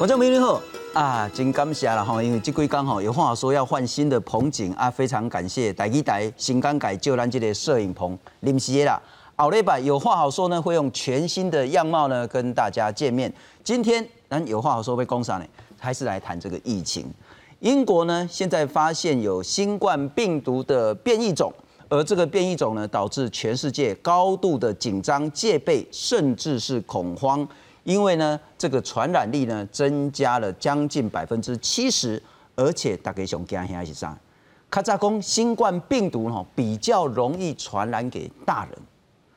我叫美女好啊，真感谢啦吼，因为这几天吼有话说要换新的棚景啊，非常感谢台积台新港改就咱这个摄影棚临时的啦。后礼拜有话好说呢，会用全新的样貌呢跟大家见面。今天咱有话好说被攻上呢，还是来谈这个疫情。英国呢现在发现有新冠病毒的变异种，而这个变异种呢导致全世界高度的紧张戒备，甚至是恐慌。因为呢，这个传染力呢增加了将近百分之七十，而且大家想惊吓是啥？卡扎公新冠病毒哈比较容易传染给大人，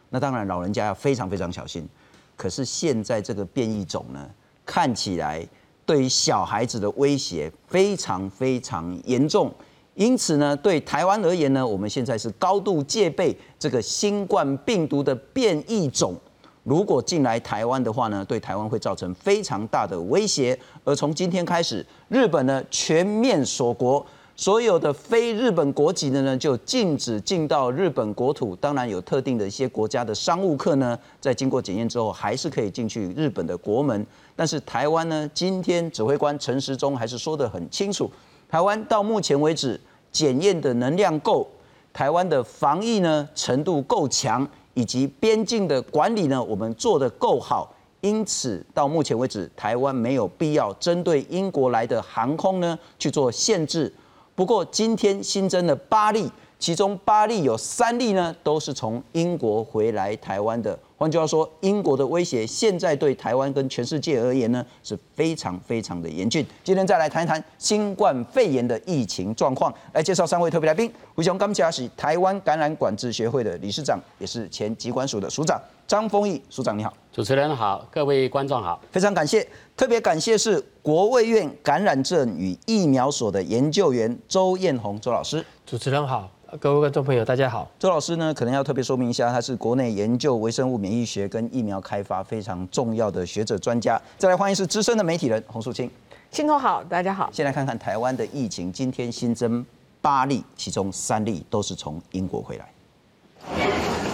那当然老人家要非常非常小心。可是现在这个变异种呢，看起来对于小孩子的威胁非常非常严重，因此呢，对台湾而言呢，我们现在是高度戒备这个新冠病毒的变异种。如果进来台湾的话呢，对台湾会造成非常大的威胁。而从今天开始，日本呢全面锁国，所有的非日本国籍的呢就禁止进到日本国土。当然有特定的一些国家的商务客呢，在经过检验之后，还是可以进去日本的国门。但是台湾呢，今天指挥官陈时中还是说得很清楚，台湾到目前为止检验的能量够，台湾的防疫呢程度够强。以及边境的管理呢，我们做得够好，因此到目前为止，台湾没有必要针对英国来的航空呢去做限制。不过今天新增的八例，其中八例有三例呢都是从英国回来台湾的。换句话说，英国的威胁现在对台湾跟全世界而言呢是非常非常的严峻。今天再来谈一谈新冠肺炎的疫情状况，来介绍三位特别来宾。胡雄刚加是台湾感染管制学会的理事长，也是前疾管署的署长张丰毅署长，你好。主持人好，各位观众好，非常感谢，特别感谢是国卫院感染症与疫苗所的研究员周艳红周老师。主持人好。各位观众朋友，大家好。周老师呢，可能要特别说明一下，他是国内研究微生物免疫学跟疫苗开发非常重要的学者专家。再来欢迎是资深的媒体人洪淑清。新头好，大家好。先来看看台湾的疫情，今天新增八例，其中三例都是从英国回来。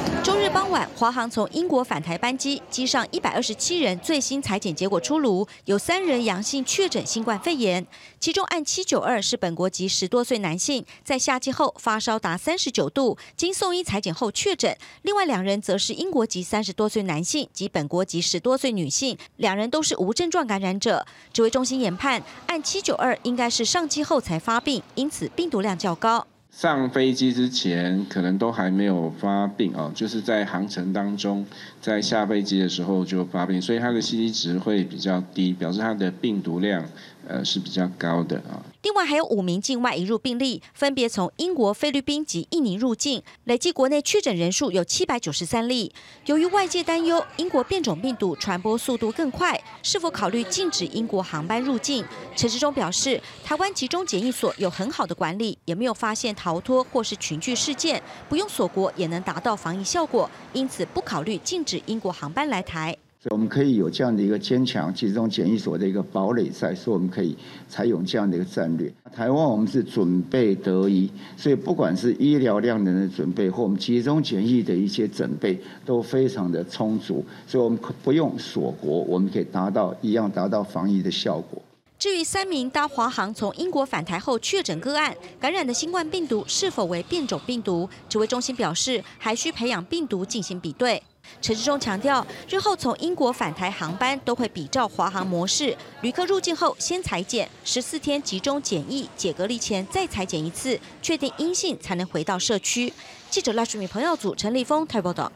傍晚，华航从英国返台班机，机上一百二十七人最新裁剪结果出炉，有三人阳性确诊新冠肺炎，其中案七九二是本国籍十多岁男性，在下机后发烧达三十九度，经送医裁剪后确诊。另外两人则是英国籍三十多岁男性及本国籍十多岁女性，两人都是无症状感染者。指挥中心研判，案七九二应该是上机后才发病，因此病毒量较高。上飞机之前可能都还没有发病哦，就是在航程当中，在下飞机的时候就发病，所以它的 C T 值会比较低，表示它的病毒量。呃，是比较高的啊。另外还有五名境外移入病例，分别从英国、菲律宾及印尼入境，累计国内确诊人数有七百九十三例。由于外界担忧英国变种病毒传播速度更快，是否考虑禁止英国航班入境？陈时中表示，台湾集中检疫所有很好的管理，也没有发现逃脱或是群聚事件，不用锁国也能达到防疫效果，因此不考虑禁止英国航班来台。所以我们可以有这样的一个坚强集中检疫所的一个堡垒在，所以我们可以采用这样的一个战略。台湾我们是准备得宜，所以不管是医疗量能的准备或我们集中检疫的一些准备都非常的充足，所以我们不用锁国，我们可以达到一样达到防疫的效果。至于三名搭华航从英国返台后确诊个案感染的新冠病毒是否为变种病毒，指挥中心表示还需培养病毒进行比对。陈志忠强调，日后从英国返台航班都会比照华航模式，旅客入境后先裁剪，十四天集中检疫，解隔离前再裁剪一次，确定阴性才能回到社区。记者赖淑敏、朋友组、陈立峰台报道。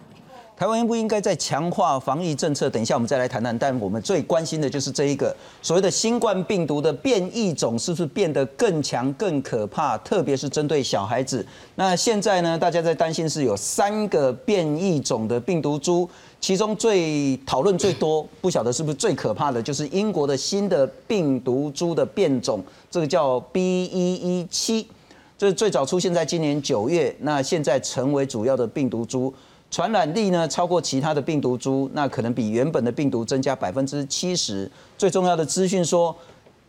台湾应不应该再强化防疫政策？等一下我们再来谈谈。但我们最关心的就是这一个所谓的新冠病毒的变异种是不是变得更强、更可怕？特别是针对小孩子。那现在呢，大家在担心是有三个变异种的病毒株，其中最讨论最多，不晓得是不是最可怕的，就是英国的新的病毒株的变种，这个叫 B. 一一七，这最早出现在今年九月，那现在成为主要的病毒株。传染力呢超过其他的病毒株，那可能比原本的病毒增加百分之七十。最重要的资讯说，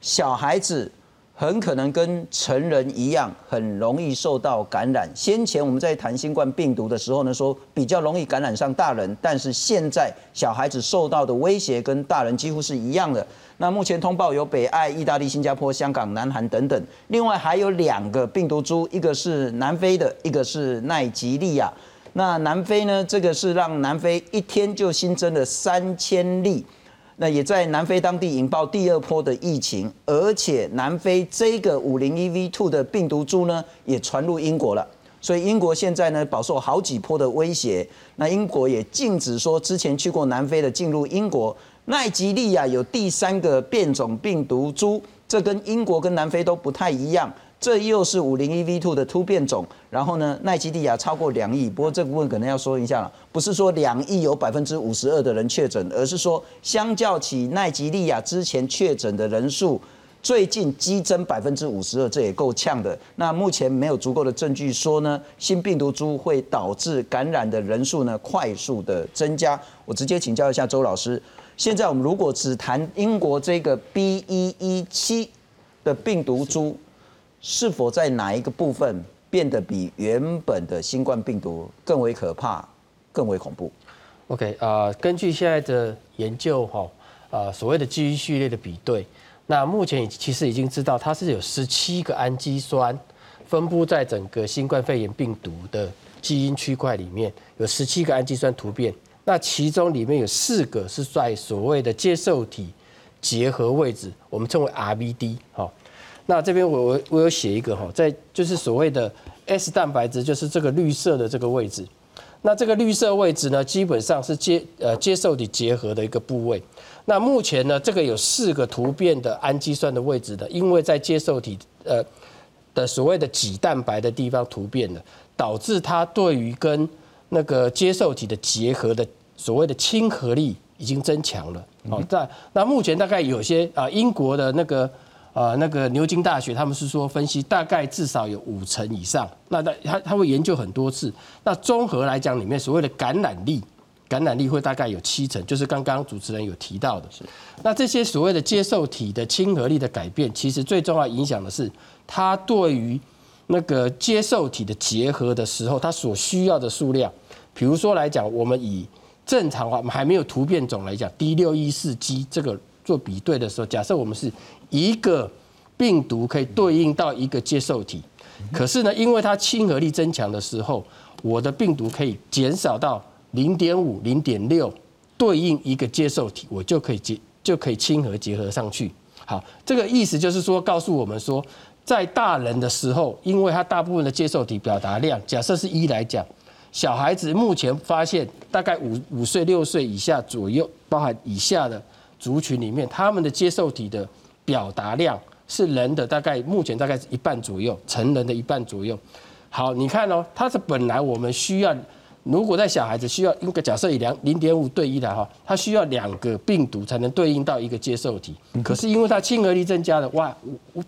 小孩子很可能跟成人一样，很容易受到感染。先前我们在谈新冠病毒的时候呢，说比较容易感染上大人，但是现在小孩子受到的威胁跟大人几乎是一样的。那目前通报有北爱、意大利、新加坡、香港、南韩等等，另外还有两个病毒株，一个是南非的，一个是奈及利亚。那南非呢，这个是让南非一天就新增了三千例。那也在南非当地引爆第二波的疫情，而且南非这个五零一 V two 的病毒株呢，也传入英国了。所以英国现在呢，饱受好几波的威胁。那英国也禁止说之前去过南非的进入英国。奈及利亚有第三个变种病毒株，这跟英国跟南非都不太一样。这又是五零一 V two 的突变种，然后呢，奈及利亚超过两亿，不过这部分可能要说一下了，不是说两亿有百分之五十二的人确诊，而是说相较起奈及利亚之前确诊的人数，最近激增百分之五十二，这也够呛的。那目前没有足够的证据说呢，新病毒株会导致感染的人数呢快速的增加。我直接请教一下周老师，现在我们如果只谈英国这个 B 一一七的病毒株。是否在哪一个部分变得比原本的新冠病毒更为可怕、更为恐怖？OK 啊，根据现在的研究哈，啊所谓的基因序列的比对，那目前其实已经知道它是有十七个氨基酸分布在整个新冠肺炎病毒的基因区块里面，有十七个氨基酸突变，那其中里面有四个是在所谓的接受体结合位置，我们称为 RBD 哈。那这边我我我有写一个哈，在就是所谓的 S 蛋白质，就是这个绿色的这个位置。那这个绿色位置呢，基本上是接呃接受体结合的一个部位。那目前呢，这个有四个突变的氨基酸的位置的，因为在接受体呃的所谓的己蛋白的地方突变了，导致它对于跟那个接受体的结合的所谓的亲和力已经增强了。好，在那目前大概有些啊英国的那个。呃，那个牛津大学他们是说分析大概至少有五成以上，那他他他会研究很多次，那综合来讲里面所谓的感染力，感染力会大概有七成，就是刚刚主持人有提到的。是，那这些所谓的接受体的亲和力的改变，其实最重要影响的是它对于那个接受体的结合的时候，它所需要的数量。比如说来讲，我们以正常化还没有突变种来讲，D 六一四 G 这个做比对的时候，假设我们是一个病毒可以对应到一个接受体，可是呢，因为它亲和力增强的时候，我的病毒可以减少到零点五、零点六，对应一个接受体，我就可以结就可以亲和结合上去。好，这个意思就是说，告诉我们说，在大人的时候，因为它大部分的接受体表达量，假设是一来讲，小孩子目前发现大概五五岁、六岁以下左右，包含以下的族群里面，他们的接受体的。表达量是人的大概目前大概是一半左右，成人的一半左右。好，你看哦，它是本来我们需要，如果在小孩子需要，一个假设以两零点五对一来哈，它需要两个病毒才能对应到一个接受体。可是因为它亲和力增加了，哇，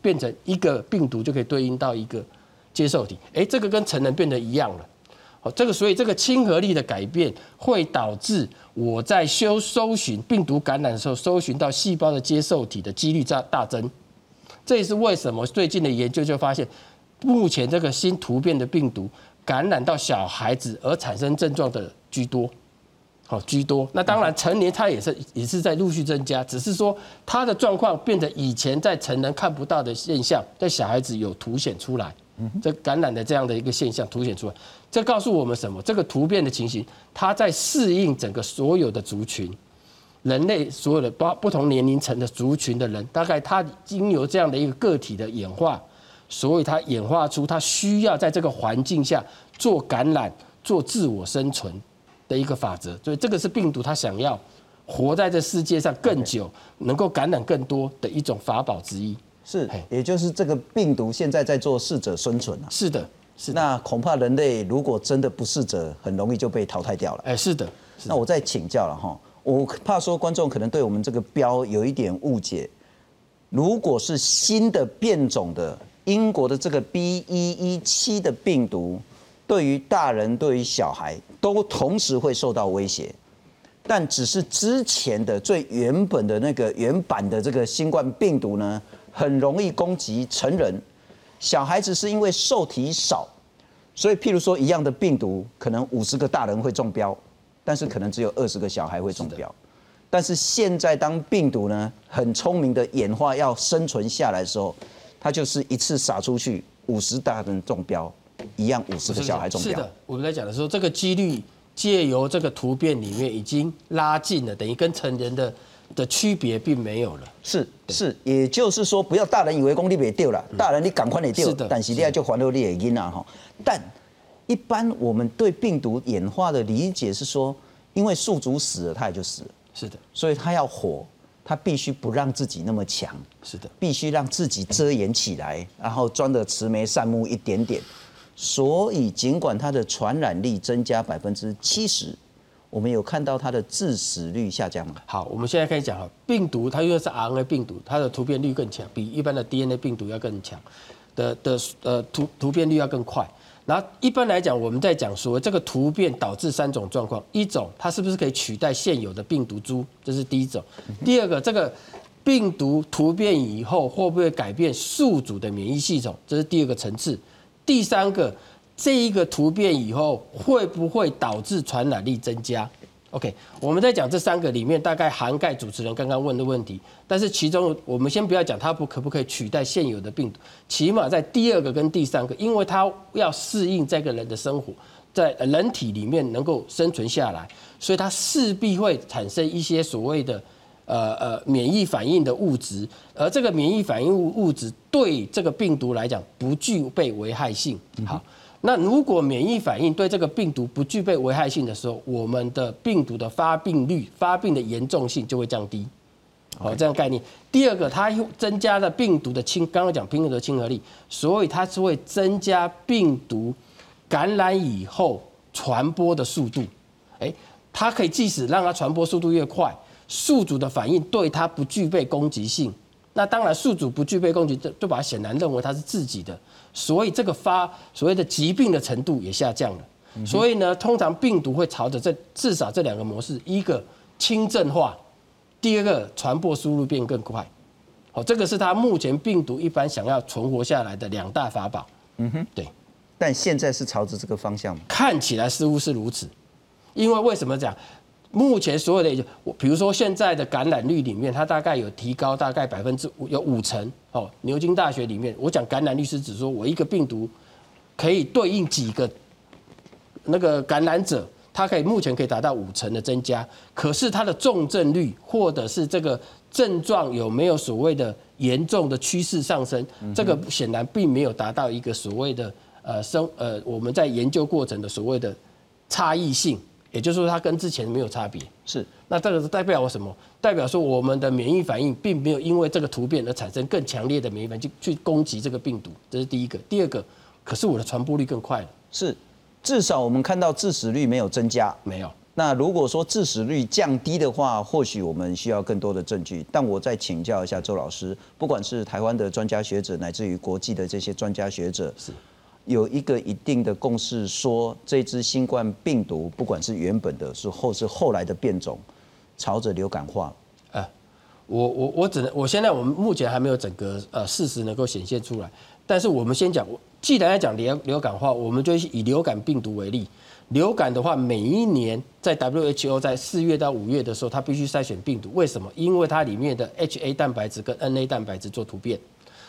变成一个病毒就可以对应到一个接受体。哎，这个跟成人变得一样了。这个所以这个亲和力的改变会导致我在搜搜寻病毒感染的时候，搜寻到细胞的接受体的几率大大增。这也是为什么最近的研究就发现，目前这个新突变的病毒感染到小孩子而产生症状的居多，好居多。那当然成年它也是也是在陆续增加，只是说它的状况变得以前在成人看不到的现象，在小孩子有凸显出来。这感染的这样的一个现象凸显出来，这告诉我们什么？这个突变的情形，它在适应整个所有的族群，人类所有的不不同年龄层的族群的人，大概它经由这样的一个个体的演化，所以它演化出它需要在这个环境下做感染、做自我生存的一个法则。所以这个是病毒它想要活在这世界上更久，能够感染更多的一种法宝之一。是，也就是这个病毒现在在做适者生存啊。是的，是。那恐怕人类如果真的不适者，很容易就被淘汰掉了。哎，是的。那我再请教了哈，我怕说观众可能对我们这个标有一点误解。如果是新的变种的英国的这个 B 一一七的病毒，对于大人对于小孩都同时会受到威胁，但只是之前的最原本的那个原版的这个新冠病毒呢？很容易攻击成人，小孩子是因为受体少，所以譬如说一样的病毒，可能五十个大人会中标，但是可能只有二十个小孩会中标。但是现在当病毒呢很聪明的演化要生存下来的时候，它就是一次撒出去五十大人中标，一样五十个小孩中标。是的，我们在讲的时候，这个几率借由这个突变里面已经拉近了，等于跟成人的的区别并没有了。是是，也就是说，不要大人以为功力别丢了，大人你赶快你丢但是你要就还了你的因啊哈。但一般我们对病毒演化的理解是说，因为宿主死了，它也就死了，是的，所以它要活，它必须不让自己那么强，是的，必须让自己遮掩起来，然后装的慈眉善目一点点。所以尽管它的传染力增加百分之七十，我们有看到它的致死率下降吗？好，我们现在可以讲哈，病毒它因为是 RNA 病毒，它的突变率更强，比一般的 DNA 病毒要更强，的的呃突突变率要更快。然后一般来讲，我们在讲说这个突变导致三种状况：一种它是不是可以取代现有的病毒株，这是第一种；第二个，这个病毒突变以后会不会改变宿主的免疫系统，这是第二个层次；第三个，这一个突变以后会不会导致传染力增加？OK，我们在讲这三个里面，大概涵盖主持人刚刚问的问题。但是其中，我们先不要讲它不可不可以取代现有的病毒，起码在第二个跟第三个，因为它要适应这个人的生活，在人体里面能够生存下来，所以它势必会产生一些所谓的呃呃免疫反应的物质，而这个免疫反应物物质对这个病毒来讲不具备危害性。好。那如果免疫反应对这个病毒不具备危害性的时候，我们的病毒的发病率、发病的严重性就会降低。好，这样概念。第二个，它又增加了病毒的亲，刚刚讲病毒的亲和力，所以它是会增加病毒感染以后传播的速度。哎，它可以即使让它传播速度越快，宿主的反应对它不具备攻击性。那当然，宿主不具备攻击，就就把它显然认为它是自己的。所以这个发所谓的疾病的程度也下降了。所以呢，通常病毒会朝着这至少这两个模式：一个轻症化，第二个传播速度变更快。好，这个是它目前病毒一般想要存活下来的两大法宝。嗯哼，对。但现在是朝着这个方向吗？看起来似乎是如此，因为为什么讲？目前所有的，我比如说现在的感染率里面，它大概有提高大概百分之五，有五成哦。牛津大学里面，我讲感染率是指说我一个病毒可以对应几个那个感染者，它可以目前可以达到五成的增加。可是它的重症率或者是这个症状有没有所谓的严重的趋势上升，这个显然并没有达到一个所谓的呃生呃我们在研究过程的所谓的差异性。也就是说，它跟之前没有差别。是，那这个是代表我什么？代表说我们的免疫反应并没有因为这个突变而产生更强烈的免疫反应去攻击这个病毒。这是第一个。第二个，可是我的传播率更快了。是，至少我们看到致死率没有增加。没有。那如果说致死率降低的话，或许我们需要更多的证据。但我再请教一下周老师，不管是台湾的专家学者，乃至于国际的这些专家学者，是。有一个一定的共识，说这支新冠病毒，不管是原本的，是或是后来的变种，朝着流感化。呃，我我我只能，我现在我们目前还没有整个呃事实能够显现出来。但是我们先讲，既然要讲流流感化，我们就以流感病毒为例。流感的话，每一年在 WHO 在四月到五月的时候，它必须筛选病毒。为什么？因为它里面的 HA 蛋白质跟 NA 蛋白质做突变。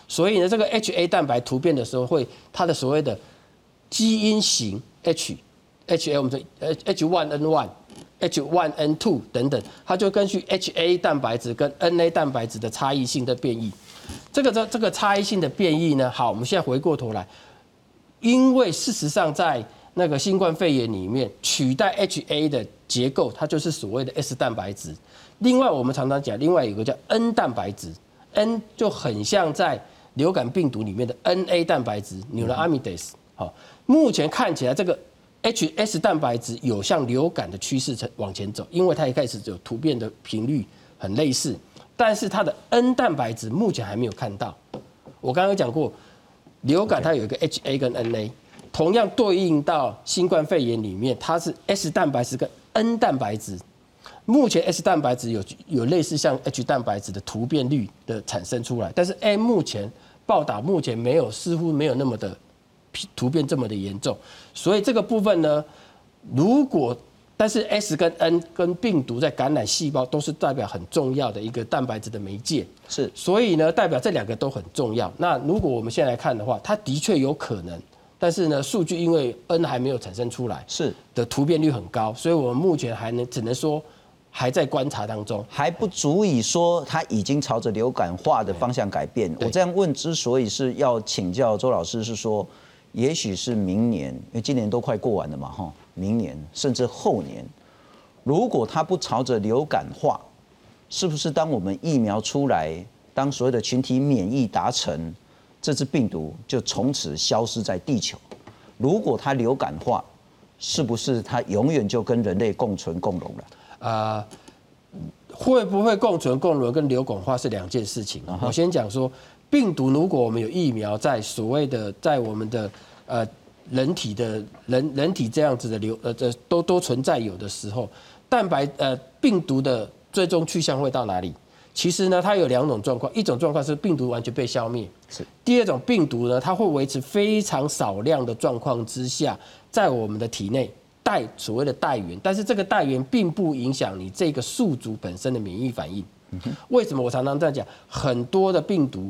所以呢，这个 HA 蛋白突变的时候，会它的所谓的基因型 H，HA 我们说 H1N1、H1N2 等等，它就根据 HA 蛋白质跟 NA 蛋白质的差异性的变异。这个这这个差异性的变异呢，好，我们现在回过头来，因为事实上在那个新冠肺炎里面，取代 HA 的结构，它就是所谓的 S 蛋白质。另外，我们常常讲，另外有个叫 N 蛋白质，N 就很像在流感病毒里面的 NA 蛋白质 （Neuraminidase） 好，目前看起来这个 HS 蛋白质有向流感的趋势成往前走，因为它一开始有突变的频率很类似，但是它的 N 蛋白质目前还没有看到。我刚刚讲过，流感它有一个 HA 跟 NA，同样对应到新冠肺炎里面，它是 S 蛋白质跟 N 蛋白质。目前 S 蛋白质有有类似像 H 蛋白质的突变率的产生出来，但是 A 目前报道目前没有，似乎没有那么的突变这么的严重，所以这个部分呢，如果但是 S 跟 N 跟病毒在感染细胞都是代表很重要的一个蛋白质的媒介，是，所以呢，代表这两个都很重要。那如果我们现在来看的话，它的确有可能，但是呢，数据因为 N 还没有产生出来，是。的突变率很高，所以我们目前还能只能说还在观察当中，还不足以说它已经朝着流感化的方向改变。我这样问之所以是要请教周老师，是说，也许是明年，因为今年都快过完了嘛，哈。明年甚至后年，如果它不朝着流感化，是不是当我们疫苗出来，当所有的群体免疫达成，这只病毒就从此消失在地球？如果它流感化，是不是它永远就跟人类共存共荣了？啊，会不会共存共荣跟流感化是两件事情。我先讲说，病毒如果我们有疫苗在所谓的在我们的呃。人体的人人体这样子的流呃这都都存在有的时候，蛋白呃病毒的最终去向会到哪里？其实呢，它有两种状况，一种状况是病毒完全被消灭，是；第二种病毒呢，它会维持非常少量的状况之下，在我们的体内带所谓的带源，但是这个带源并不影响你这个宿主本身的免疫反应。为什么我常常这样讲？很多的病毒。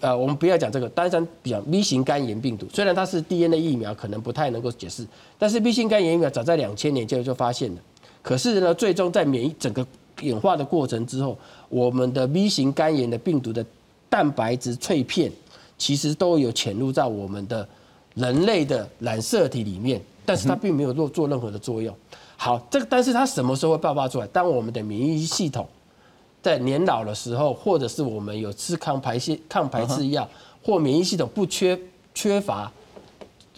呃，我们不要讲这个，单单比较 B 型肝炎病毒，虽然它是 DNA 疫苗，可能不太能够解释，但是 B 型肝炎疫苗早在两千年就就发现了。可是呢，最终在免疫整个演化的过程之后，我们的 B 型肝炎的病毒的蛋白质脆片，其实都有潜入在我们的人类的染色体里面，但是它并没有做做任何的作用。好，这个但是它什么时候会爆发出来？当我们的免疫系统在年老的时候，或者是我们有吃抗排泄抗排斥药，或免疫系统不缺缺乏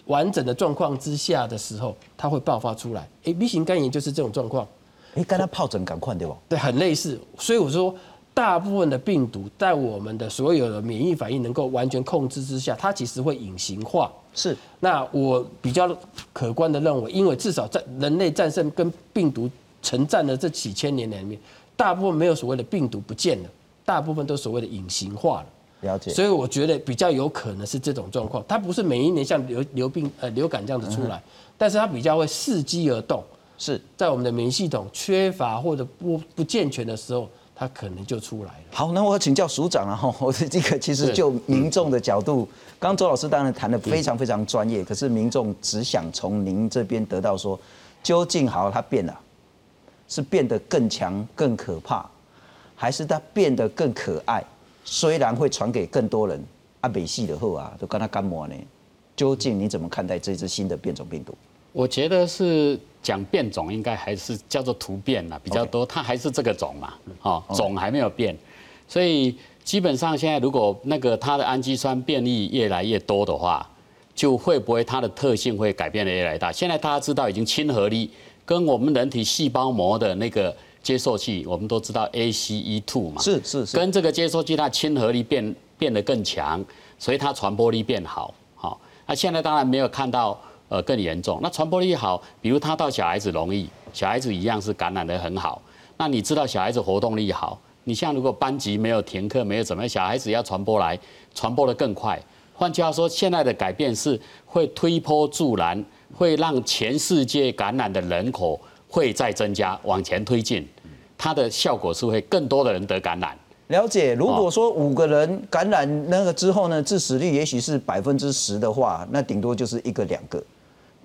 完整的状况之下的时候，它会爆发出来。哎，B 型肝炎就是这种状况。哎，跟它疱疹赶快对吧？对，很类似。所以我说，大部分的病毒在我们的所有的免疫反应能够完全控制之下，它其实会隐形化。是。那我比较可观的认为，因为至少在人类战胜跟病毒存战的这几千年里面。大部分没有所谓的病毒不见了，大部分都所谓的隐形化了。了解。所以我觉得比较有可能是这种状况，它不是每一年像流流病呃流感这样子出来，但是它比较会伺机而动。是在我们的免疫系统缺乏或者不不健全的时候，它可能就出来了。好，那我请教署长啊，哈，我的这个其实就民众的角度，刚刚周老师当然谈的非常非常专业，可是民众只想从您这边得到说，究竟好它变了。是变得更强、更可怕，还是它变得更可爱？虽然会传给更多人，阿，美系的后啊，都跟他干嘛呢？究竟你怎么看待这只新的变种病毒？我觉得是讲变种，应该还是叫做突变啦，比较多。它还是这个种嘛，哦，种还没有变，所以基本上现在如果那个它的氨基酸变异越来越多的话，就会不会它的特性会改变的越来越大？现在大家知道已经亲和力。跟我们人体细胞膜的那个接受器，我们都知道 ACE2 嘛，是是是，跟这个接受器它亲和力变变得更强，所以它传播力变好，好。那现在当然没有看到呃更严重，那传播力好，比如他到小孩子容易，小孩子一样是感染的很好。那你知道小孩子活动力好，你像如果班级没有停课，没有怎么样，小孩子要传播来，传播的更快。换句话说，现在的改变是会推波助澜。会让全世界感染的人口会再增加，往前推进，它的效果是会更多的人得感染。了解，如果说五个人感染那个之后呢，致死率也许是百分之十的话，那顶多就是一个两个。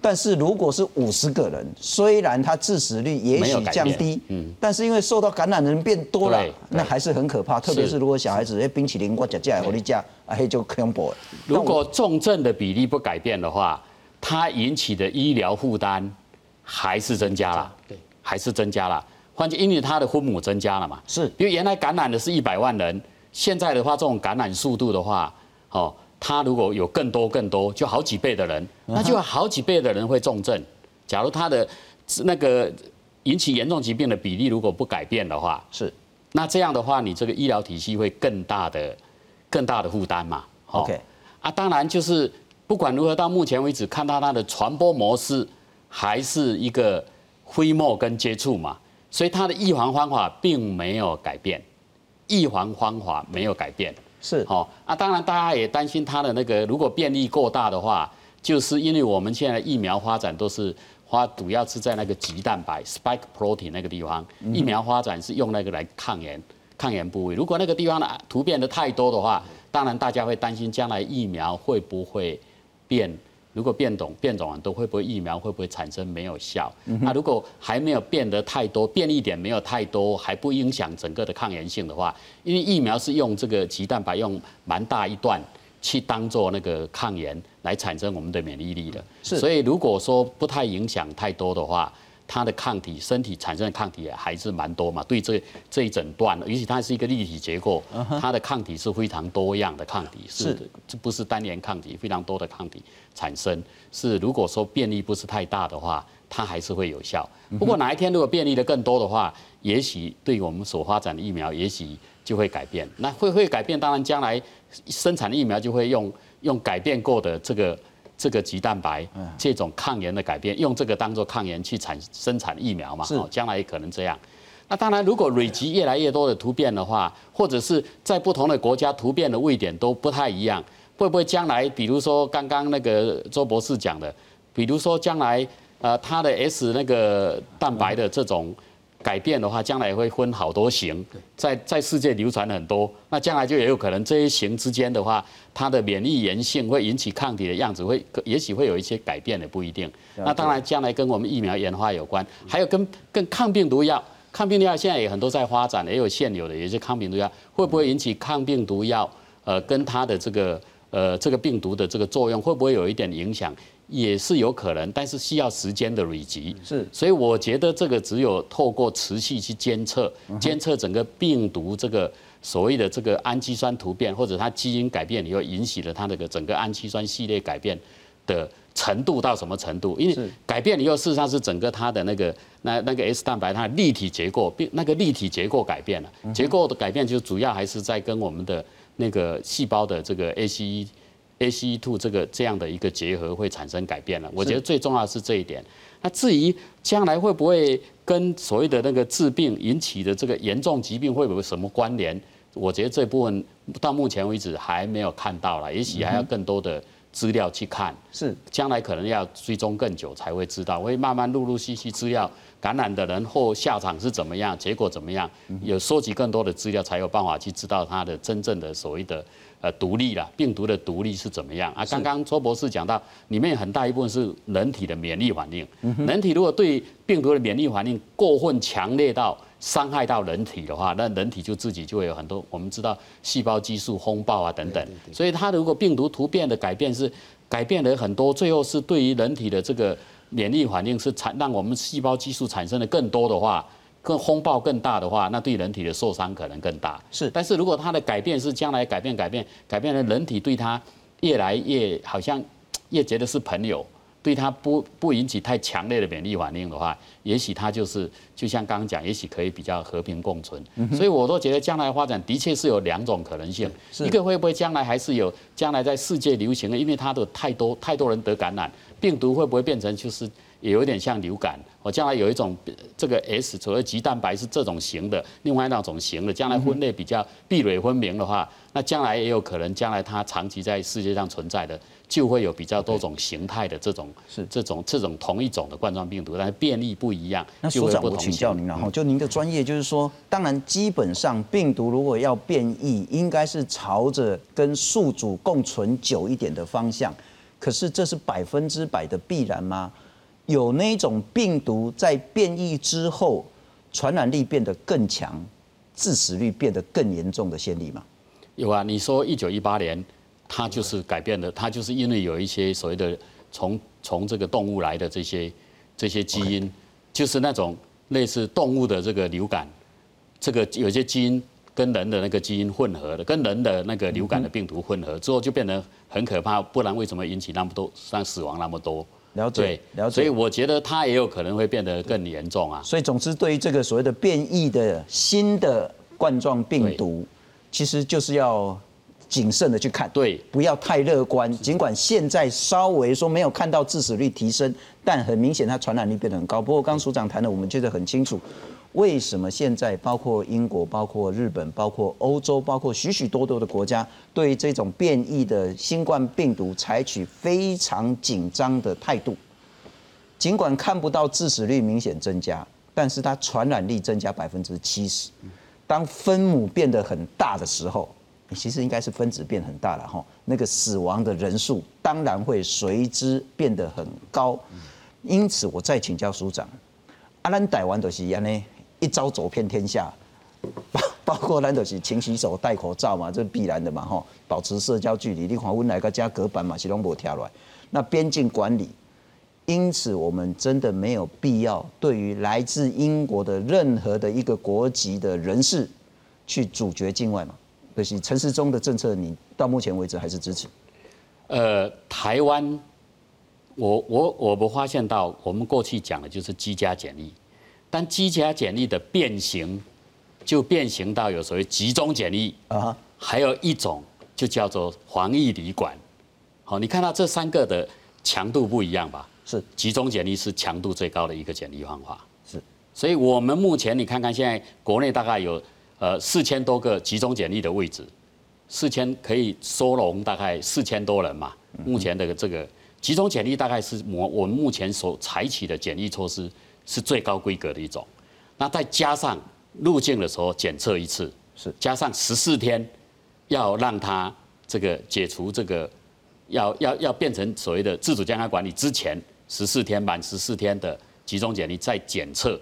但是如果是五十个人，虽然他致死率也许降低，嗯，但是因为受到感染的人变多了，那还是很可怕。特别是如果小孩子，哎，冰淇淋我加加，我你加，啊，嘿就恐怖。如果重症的比例不改变的话。它引起的医疗负担还是增加了，对，还是增加了。换句，因为它的分母增加了嘛，是。因为原来感染的是一百万人，现在的话，这种感染速度的话，哦，它如果有更多更多，就好几倍的人，那就好几倍的人会重症。假如他的那个引起严重疾病的比例如果不改变的话，是。那这样的话，你这个医疗体系会更大的、更大的负担嘛？OK。啊，当然就是。不管如何，到目前为止，看到它的传播模式还是一个飞沫跟接触嘛。所以它的预防方法并没有改变，预防方法没有改变。是好啊，当然大家也担心它的那个如果变异过大的话，就是因为我们现在疫苗发展都是花主要是在那个棘蛋白 （spike protein） 那个地方，疫苗发展是用那个来抗炎、抗炎部位。如果那个地方的突变的太多的话，当然大家会担心将来疫苗会不会变。如果变种变种很多，会不会疫苗会不会产生没有效？那如果还没有变得太多，变异点没有太多，还不影响整个的抗原性的话，因为疫苗是用这个鸡蛋白用蛮大一段去当做那个抗炎来产生我们的免疫力的。是所以如果说不太影响太多的话，它的抗体身体产生的抗体还是蛮多嘛。对这这一整段，尤其它是一个立体结构，它的抗体是非常多样的抗体，是这不是单元抗体，非常多的抗体产生。是如果说便利不是太大的话，它还是会有效。不过哪一天如果便利的更多的话，也许对我们所发展的疫苗，也许就会改变。那会会改变，当然将来生产的疫苗就会用用改变过的这个。这个鸡蛋白这种抗炎的改变，用这个当做抗炎去产生产疫苗嘛？哦，将来也可能这样。那当然，如果蕊集越来越多的突变的话，或者是在不同的国家突变的位点都不太一样，会不会将来，比如说刚刚那个周博士讲的，比如说将来呃它的 S 那个蛋白的这种。改变的话，将来会分好多型，在在世界流传很多。那将来就也有可能这些型之间的话，它的免疫炎性会引起抗体的样子会，也许会有一些改变的，不一定。那当然，将来跟我们疫苗研发有关，还有跟跟抗病毒药，抗病毒药现在也很多在发展，也有现有的，也是抗病毒药会不会引起抗病毒药？呃，跟它的这个呃这个病毒的这个作用会不会有一点影响？也是有可能，但是需要时间的累积。是，所以我觉得这个只有透过持续去监测，监测整个病毒这个所谓的这个氨基酸突变，或者它基因改变以后引起了它那个整个氨基酸系列改变的程度到什么程度？因为改变以后，事实上是整个它的那个那那个 S 蛋白它的立体结构变，那个立体结构改变了，结构的改变就主要还是在跟我们的那个细胞的这个 ACE。ACE2 这个这样的一个结合会产生改变了，我觉得最重要是这一点。那至于将来会不会跟所谓的那个治病引起的这个严重疾病会有什么关联？我觉得这部分到目前为止还没有看到了，也许还要更多的资料去看。是，将来可能要追踪更久才会知道，会慢慢陆陆续续资料，感染的人或下场是怎么样，结果怎么样，有收集更多的资料才有办法去知道它的真正的所谓的。呃，独立啦，病毒的独立是怎么样啊？刚刚周博士讲到，里面很大一部分是人体的免疫反应。人体如果对病毒的免疫反应过分强烈到伤害到人体的话，那人体就自己就会有很多，我们知道细胞激素风暴啊等等。所以它如果病毒突变的改变是改变了很多，最后是对于人体的这个免疫反应是产让我们细胞激素产生的更多的话。更风暴更大的话，那对人体的受伤可能更大。是，但是如果它的改变是将来改变、改变、改变了，人体对它越来越好像越觉得是朋友，对它不不引起太强烈的免疫反应的话，也许它就是就像刚刚讲，也许可以比较和平共存。所以我都觉得将来发展的确是有两种可能性，一个会不会将来还是有将来在世界流行的，因为它的太多太多人得感染，病毒会不会变成就是也有点像流感？我将来有一种这个 S 所谓极蛋白是这种型的，另外那种型的，将来分类比较壁垒分明的话，那将来也有可能将来它长期在世界上存在的，就会有比较多种形态的这种是这种这种同一种的冠状病毒，但是变异不一样。那所长，我请教您了哈，就您的专业就是说，当然基本上病毒如果要变异，应该是朝着跟宿主共存久一点的方向，可是这是百分之百的必然吗？有那种病毒在变异之后，传染力变得更强，致死率变得更严重的先例吗？有啊，你说一九一八年，它就是改变了，它就是因为有一些所谓的从从这个动物来的这些这些基因，就是那种类似动物的这个流感，这个有些基因跟人的那个基因混合的，跟人的那个流感的病毒混合之后，就变得很可怕，不然为什么引起那么多，让死亡那么多？了解，了解。所以我觉得它也有可能会变得更严重啊。所以总之，对于这个所谓的变异的新的冠状病毒，其实就是要谨慎的去看，对，不要太乐观。尽管现在稍微说没有看到致死率提升，但很明显它传染力变得很高。不过刚署长谈的，我们觉得很清楚。为什么现在包括英国、包括日本、包括欧洲、包括许许多多的国家，对这种变异的新冠病毒采取非常紧张的态度？尽管看不到致死率明显增加，但是它传染力增加百分之七十。当分母变得很大的时候，其实应该是分子变很大了哈，那个死亡的人数当然会随之变得很高。因此，我再请教署长，阿兰逮完的是安呢？一招走遍天下，包包括咱就是勤洗手、戴口罩嘛，这是必然的嘛，吼，保持社交距离。你看，我来个加隔板嘛，是拢无跳来。那边境管理，因此我们真的没有必要对于来自英国的任何的一个国籍的人士去阻绝境外嘛。可是陈时中的政策，你到目前为止还是支持？呃，台湾，我我我们发现到，我们过去讲的就是居家检疫。但居家检疫的变形，就变形到有所谓集中检疫啊，还有一种就叫做防疫旅馆。好，你看到这三个的强度不一样吧？是集中检疫是强度最高的一个检疫方法。是，所以我们目前你看看现在国内大概有呃四千多个集中检疫的位置，四千可以收容大概四千多人嘛。目前的这个集中检疫大概是我我们目前所采取的检疫措施。是最高规格的一种，那再加上入境的时候检测一次，是加上十四天，要让他这个解除这个，要要要变成所谓的自主健康管理之前十四天满十四天的集中检疫再检测，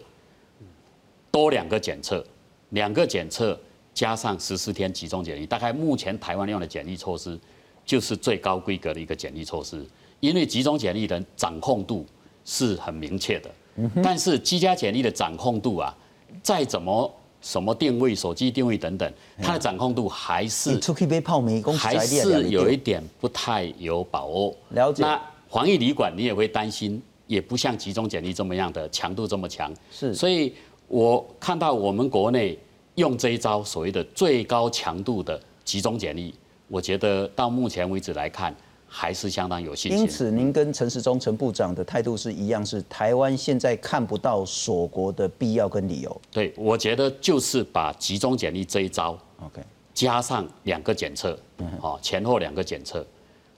多两个检测，两个检测加上十四天集中检疫，大概目前台湾用的检疫措施就是最高规格的一个检疫措施，因为集中检疫的掌控度是很明确的。但是居家检疫的掌控度啊，再怎么什么定位、手机定位等等，它的掌控度还是出去被泡没还是有一点不太有把握。了解。那防疫旅馆你也会担心，也不像集中检疫这么样的强度这么强。是。所以我看到我们国内用这一招所谓的最高强度的集中检疫，我觉得到目前为止来看。还是相当有信心。因此，您跟陈时中陈部长的态度是一样，是台湾现在看不到锁国的必要跟理由。对，我觉得就是把集中检疫这一招，OK，加上两个检测，哦，前后两个检测，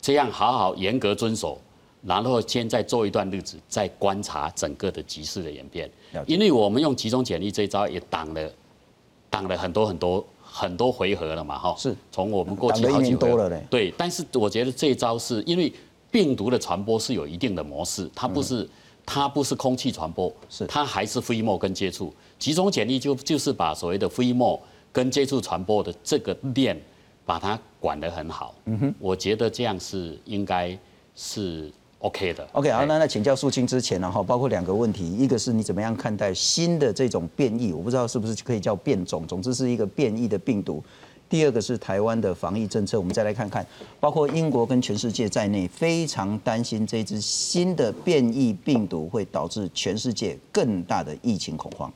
这样好好严格遵守，然后先再做一段日子，再观察整个的局势的演变。因为我们用集中检疫这一招也挡了，挡了很多很多。很多回合了嘛，哈，是从我们过去好几多了嘞。对，但是我觉得这一招是因为病毒的传播是有一定的模式，它不是它不是空气传播，是它还是飞沫跟接触。集中检疫就就是把所谓的飞沫跟接触传播的这个链把它管得很好。嗯哼，我觉得这样是应该是。OK 的，OK 好，那那请教肃清之前呢，哈，包括两个问题，一个是你怎么样看待新的这种变异，我不知道是不是可以叫变种，总之是一个变异的病毒。第二个是台湾的防疫政策，我们再来看看，包括英国跟全世界在内，非常担心这支新的变异病毒会导致全世界更大的疫情恐慌。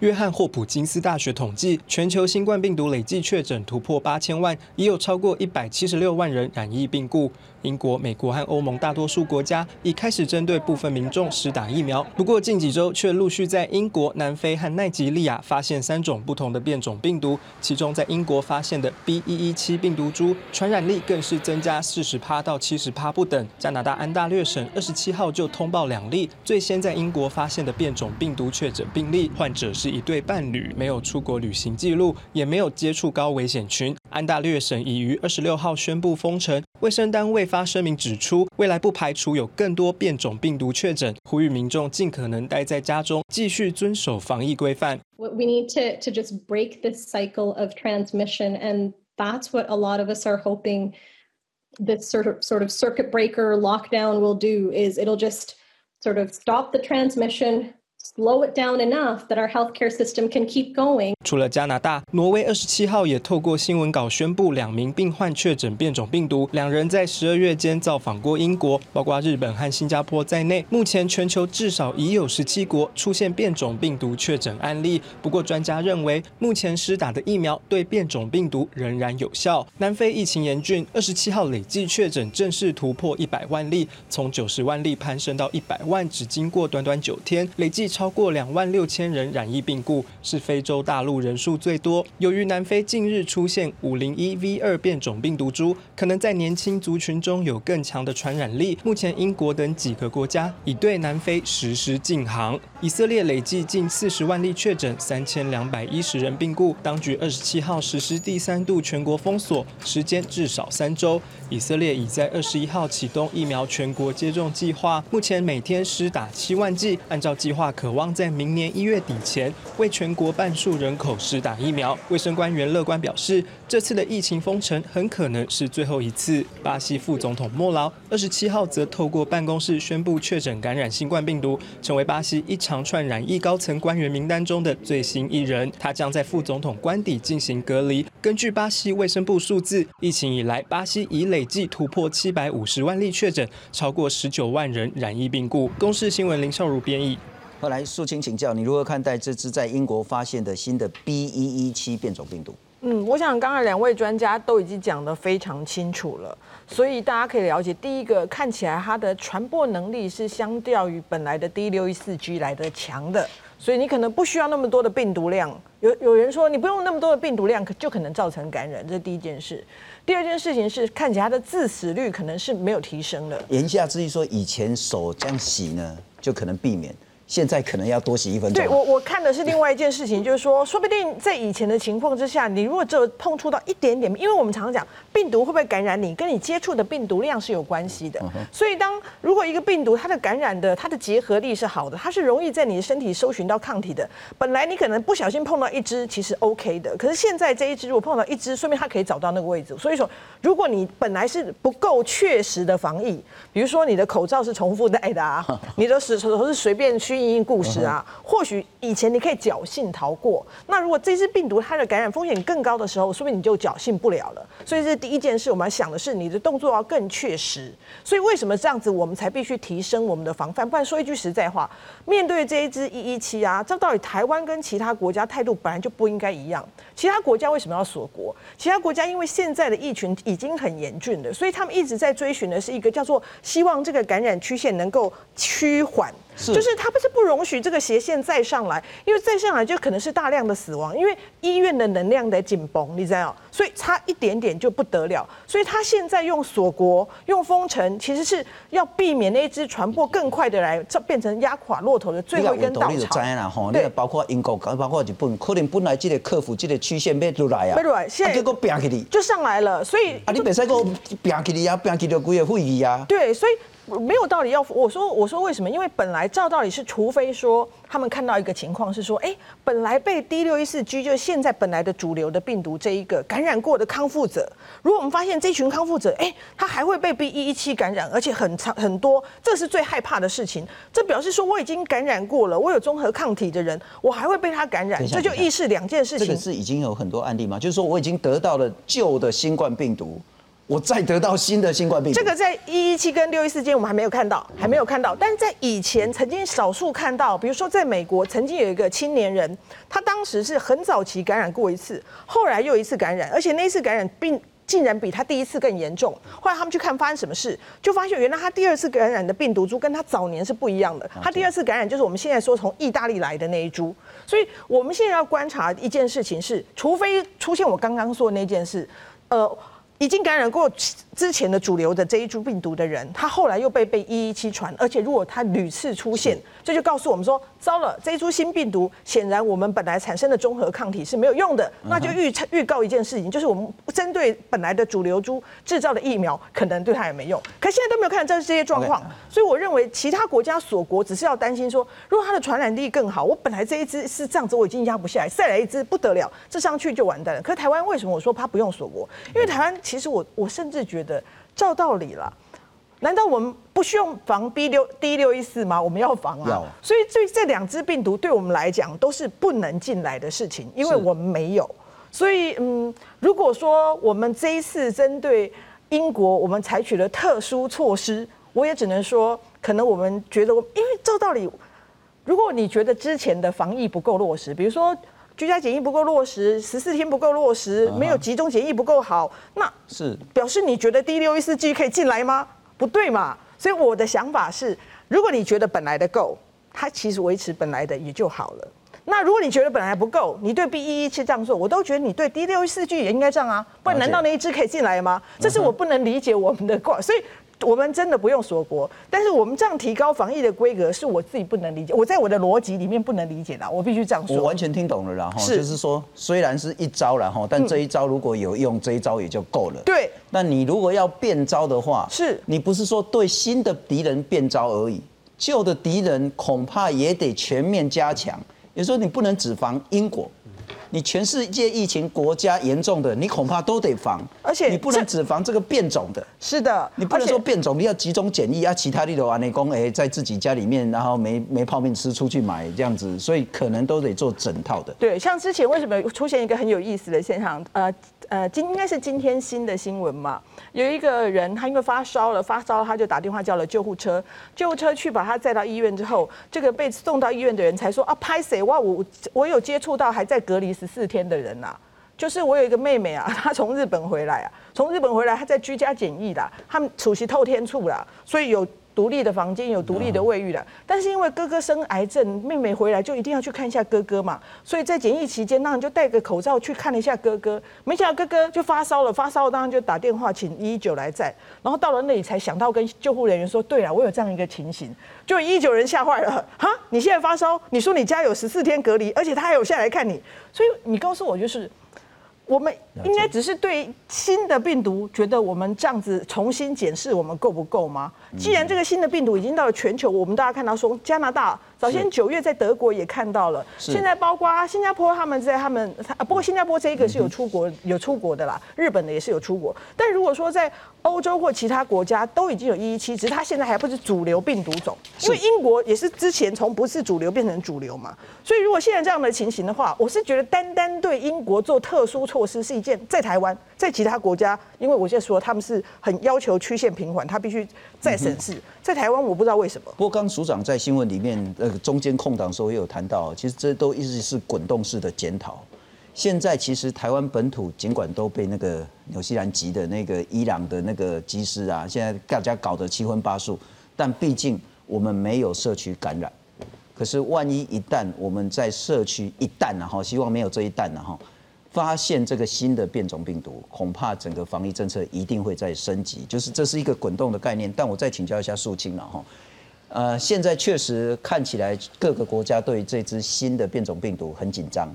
约翰霍普金斯大学统计，全球新冠病毒累计确诊突破八千万，已有超过一百七十六万人染疫病故。英国、美国和欧盟大多数国家已开始针对部分民众施打疫苗，不过近几周却陆续在英国、南非和奈及利亚发现三种不同的变种病毒，其中在英国发现的 B.1.1.7 病毒株传染力更是增加四十趴到七十趴不等。加拿大安大略省二十七号就通报两例最先在英国发现的变种病毒确诊病例，患者是。一对伴侣没有出国旅行记录，也没有接触高危险群。安大略省已于二十六号宣布封城。卫生单位发声明指出，未来不排除有更多变种病毒确诊，呼吁民众尽可能待在家中，继续遵守防疫规范。We need to to just break this cycle of transmission, and that's what a lot of us are hoping this sort of sort of circuit breaker lockdown will do. Is it'll just sort of stop the transmission. slow it down enough that our healthcare system can keep going. 除了加拿大，挪威二十七号也透过新闻稿宣布两名病患确诊变种病毒，两人在十二月间造访过英国，包括日本和新加坡在内，目前全球至少已有十七国出现变种病毒确诊案例。不过专家认为，目前施打的疫苗对变种病毒仍然有效。南非疫情严峻，二十七号累计确诊正式突破一百万例，从九十万例攀升到一百万，只经过短短九天，累计。超过两万六千人染疫病故，是非洲大陆人数最多。由于南非近日出现五零一 V 二变种病毒株，可能在年轻族群中有更强的传染力。目前，英国等几个国家已对南非实施禁航。以色列累计近四十万例确诊，三千两百一十人病故。当局二十七号实施第三度全国封锁，时间至少三周。以色列已在二十一号启动疫苗全国接种计划，目前每天施打七万剂。按照计划，渴望在明年一月底前为全国半数人口施打疫苗。卫生官员乐观表示，这次的疫情封城很可能是最后一次。巴西副总统莫劳二十七号则透过办公室宣布确诊感染新冠病毒，成为巴西一长串染疫高层官员名单中的最新一人。他将在副总统官邸进行隔离。根据巴西卫生部数字，疫情以来，巴西已累计突破七百五十万例确诊，超过十九万人染疫病故。公视新闻林少如编译。后来素清请教，你如何看待这支在英国发现的新的 B 一一七变种病毒？嗯，我想刚才两位专家都已经讲得非常清楚了，所以大家可以了解，第一个看起来它的传播能力是相较于本来的 D 六一四 G 来的强的，所以你可能不需要那么多的病毒量。有有人说你不用那么多的病毒量，可就可能造成感染，这是第一件事。第二件事情是看起来它的致死率可能是没有提升的。言下之意说，以前手这样洗呢，就可能避免。现在可能要多洗一分钟。对我，我看的是另外一件事情，就是说，说不定在以前的情况之下，你如果只有碰触到一点点，因为我们常常讲病毒会不会感染你，跟你接触的病毒量是有关系的。所以，当如果一个病毒它的感染的它的结合力是好的，它是容易在你的身体搜寻到抗体的。本来你可能不小心碰到一只，其实 OK 的。可是现在这一只如果碰到一只，说明它可以找到那个位置。所以说，如果你本来是不够确实的防疫，比如说你的口罩是重复戴的啊，你的手手是随便去。因应故事啊，或许以前你可以侥幸逃过。那如果这支病毒它的感染风险更高的时候，说明你就侥幸不了了。所以这第一件事，我们要想的是你的动作要更确实。所以为什么这样子，我们才必须提升我们的防范？不然说一句实在话，面对这一支一一七啊，这到底台湾跟其他国家态度本来就不应该一样。其他国家为什么要锁国？其他国家因为现在的疫情已经很严峻了，所以他们一直在追寻的是一个叫做希望这个感染曲线能够趋缓。就是。他不是。不容许这个斜线再上来，因为再上来就可能是。大量的死亡，因为医院的能量得紧绷，你知道，所以差一点点就不得了。所以他现在用锁国、用封城，其实是。要避免那一只传播更快的来，这变成压垮骆驼的最后一根稻草。对，包括英国，包括日本，可能本来这个克服这个曲线没出来啊，没出来，现在结果变起来就上来了，所以啊，你别使个变起来啊，变起来几个会议啊。对，所以。没有道理要我说我说为什么？因为本来照道理是，除非说他们看到一个情况是说，哎，本来被 D 六一四 G 就是现在本来的主流的病毒这一个感染过的康复者，如果我们发现这群康复者，哎，他还会被 B 一一七感染，而且很长很多，这是最害怕的事情。这表示说我已经感染过了，我有综合抗体的人，我还会被他感染，这就意识两件事情。这个是已经有很多案例吗？就是说我已经得到了旧的新冠病毒。我再得到新的新冠病毒，这个在一一七跟六一四间我们还没有看到，还没有看到。但是在以前曾经少数看到，比如说在美国曾经有一个青年人，他当时是很早期感染过一次，后来又一次感染，而且那一次感染病竟然比他第一次更严重。后来他们去看发生什么事，就发现原来他第二次感染的病毒株跟他早年是不一样的。他第二次感染就是我们现在说从意大利来的那一株。所以我们现在要观察一件事情是，除非出现我刚刚说的那件事，呃。已经感染过之前的主流的这一株病毒的人，他后来又被被一一七传，而且如果他屡次出现，这就告诉我们说，糟了，这一株新病毒显然我们本来产生的综合抗体是没有用的，那就预预告一件事情，就是我们针对本来的主流株制造的疫苗可能对它也没用。可现在都没有看到这这些状况，所以我认为其他国家锁国只是要担心说，如果它的传染力更好，我本来这一只是这样子，我已经压不下来，再来一只不得了，这上去就完蛋了。可台湾为什么我说它不用锁国？因为台湾。其实我我甚至觉得，照道理了，难道我们不需要防 B 六 D 六一四吗？我们要防啊！所以这这两只病毒对我们来讲都是不能进来的事情，因为我们没有。所以嗯，如果说我们这一次针对英国，我们采取了特殊措施，我也只能说，可能我们觉得，因为照道理，如果你觉得之前的防疫不够落实，比如说。居家检疫不够落实，十四天不够落实，没有集中检疫不够好，那是表示你觉得 D 六一四 G 可以进来吗？不对嘛？所以我的想法是，如果你觉得本来的够。它其实维持本来的也就好了。那如果你觉得本来不够，你对 B 一一七这样做，我都觉得你对 D 六四 G 也应该这样啊，不然难道那一只可以进来吗？这是我不能理解我们的怪，所以。我们真的不用锁国，但是我们这样提高防疫的规格，是我自己不能理解。我在我的逻辑里面不能理解的，我必须这样说。我完全听懂了，然后就是说，虽然是一招，然后但这一招如果有用，这一招也就够了。对。那你如果要变招的话，是你不是说对新的敌人变招而已，旧的敌人恐怕也得全面加强。有时候你不能只防英国。你全世界疫情国家严重的，你恐怕都得防，而且你不能只防这个变种的。是的，你不能说变种，你要集中检疫啊，其他的都安内公哎，在自己家里面，然后没没泡面吃，出去买这样子，所以可能都得做整套的。对，像之前为什么出现一个很有意思的现象？呃呃，今应该是今天新的新闻嘛。有一个人，他因为发烧了，发烧他就打电话叫了救护车，救护车去把他载到医院之后，这个被送到医院的人才说啊，拍谁哇，我我有接触到还在隔离十四天的人呐，就是我有一个妹妹啊，她从日本回来啊，从日本回来，她在居家检疫啦，他们处席透天处啦，所以有。独立的房间有独立的卫浴的，但是因为哥哥生癌症，妹妹回来就一定要去看一下哥哥嘛，所以在检疫期间，当然就戴个口罩去看了一下哥哥，没想到哥哥就发烧了，发烧当然就打电话请一一九来载，然后到了那里才想到跟救护人员说，对了，我有这样一个情形，就一一九人吓坏了，哈，你现在发烧，你说你家有十四天隔离，而且他还有下来看你，所以你告诉我就是。我们应该只是对新的病毒觉得我们这样子重新检视我们够不够吗？既然这个新的病毒已经到了全球，我们大家看到说加拿大。早先九月在德国也看到了，现在包括新加坡，他们在他们，不过新加坡这一个是有出国有出国的啦，日本的也是有出国。但如果说在欧洲或其他国家都已经有一一七，只是它现在还不是主流病毒种，因为英国也是之前从不是主流变成主流嘛。所以如果现在这样的情形的话，我是觉得单单对英国做特殊措施是一件，在台湾，在其他国家，因为我现在说他们是很要求曲线平缓，他必须再审视。在台湾我不知道为什么。不过刚署长在新闻里面。这个中间空档时候也有谈到，其实这都一直是滚动式的检讨。现在其实台湾本土尽管都被那个纽西兰籍的那个伊朗的那个机师啊，现在大家搞得七荤八素，但毕竟我们没有社区感染。可是万一一旦我们在社区一旦然后，希望没有这一旦呢哈，发现这个新的变种病毒，恐怕整个防疫政策一定会再升级。就是这是一个滚动的概念。但我再请教一下肃清了哈。呃，现在确实看起来各个国家对这支新的变种病毒很紧张，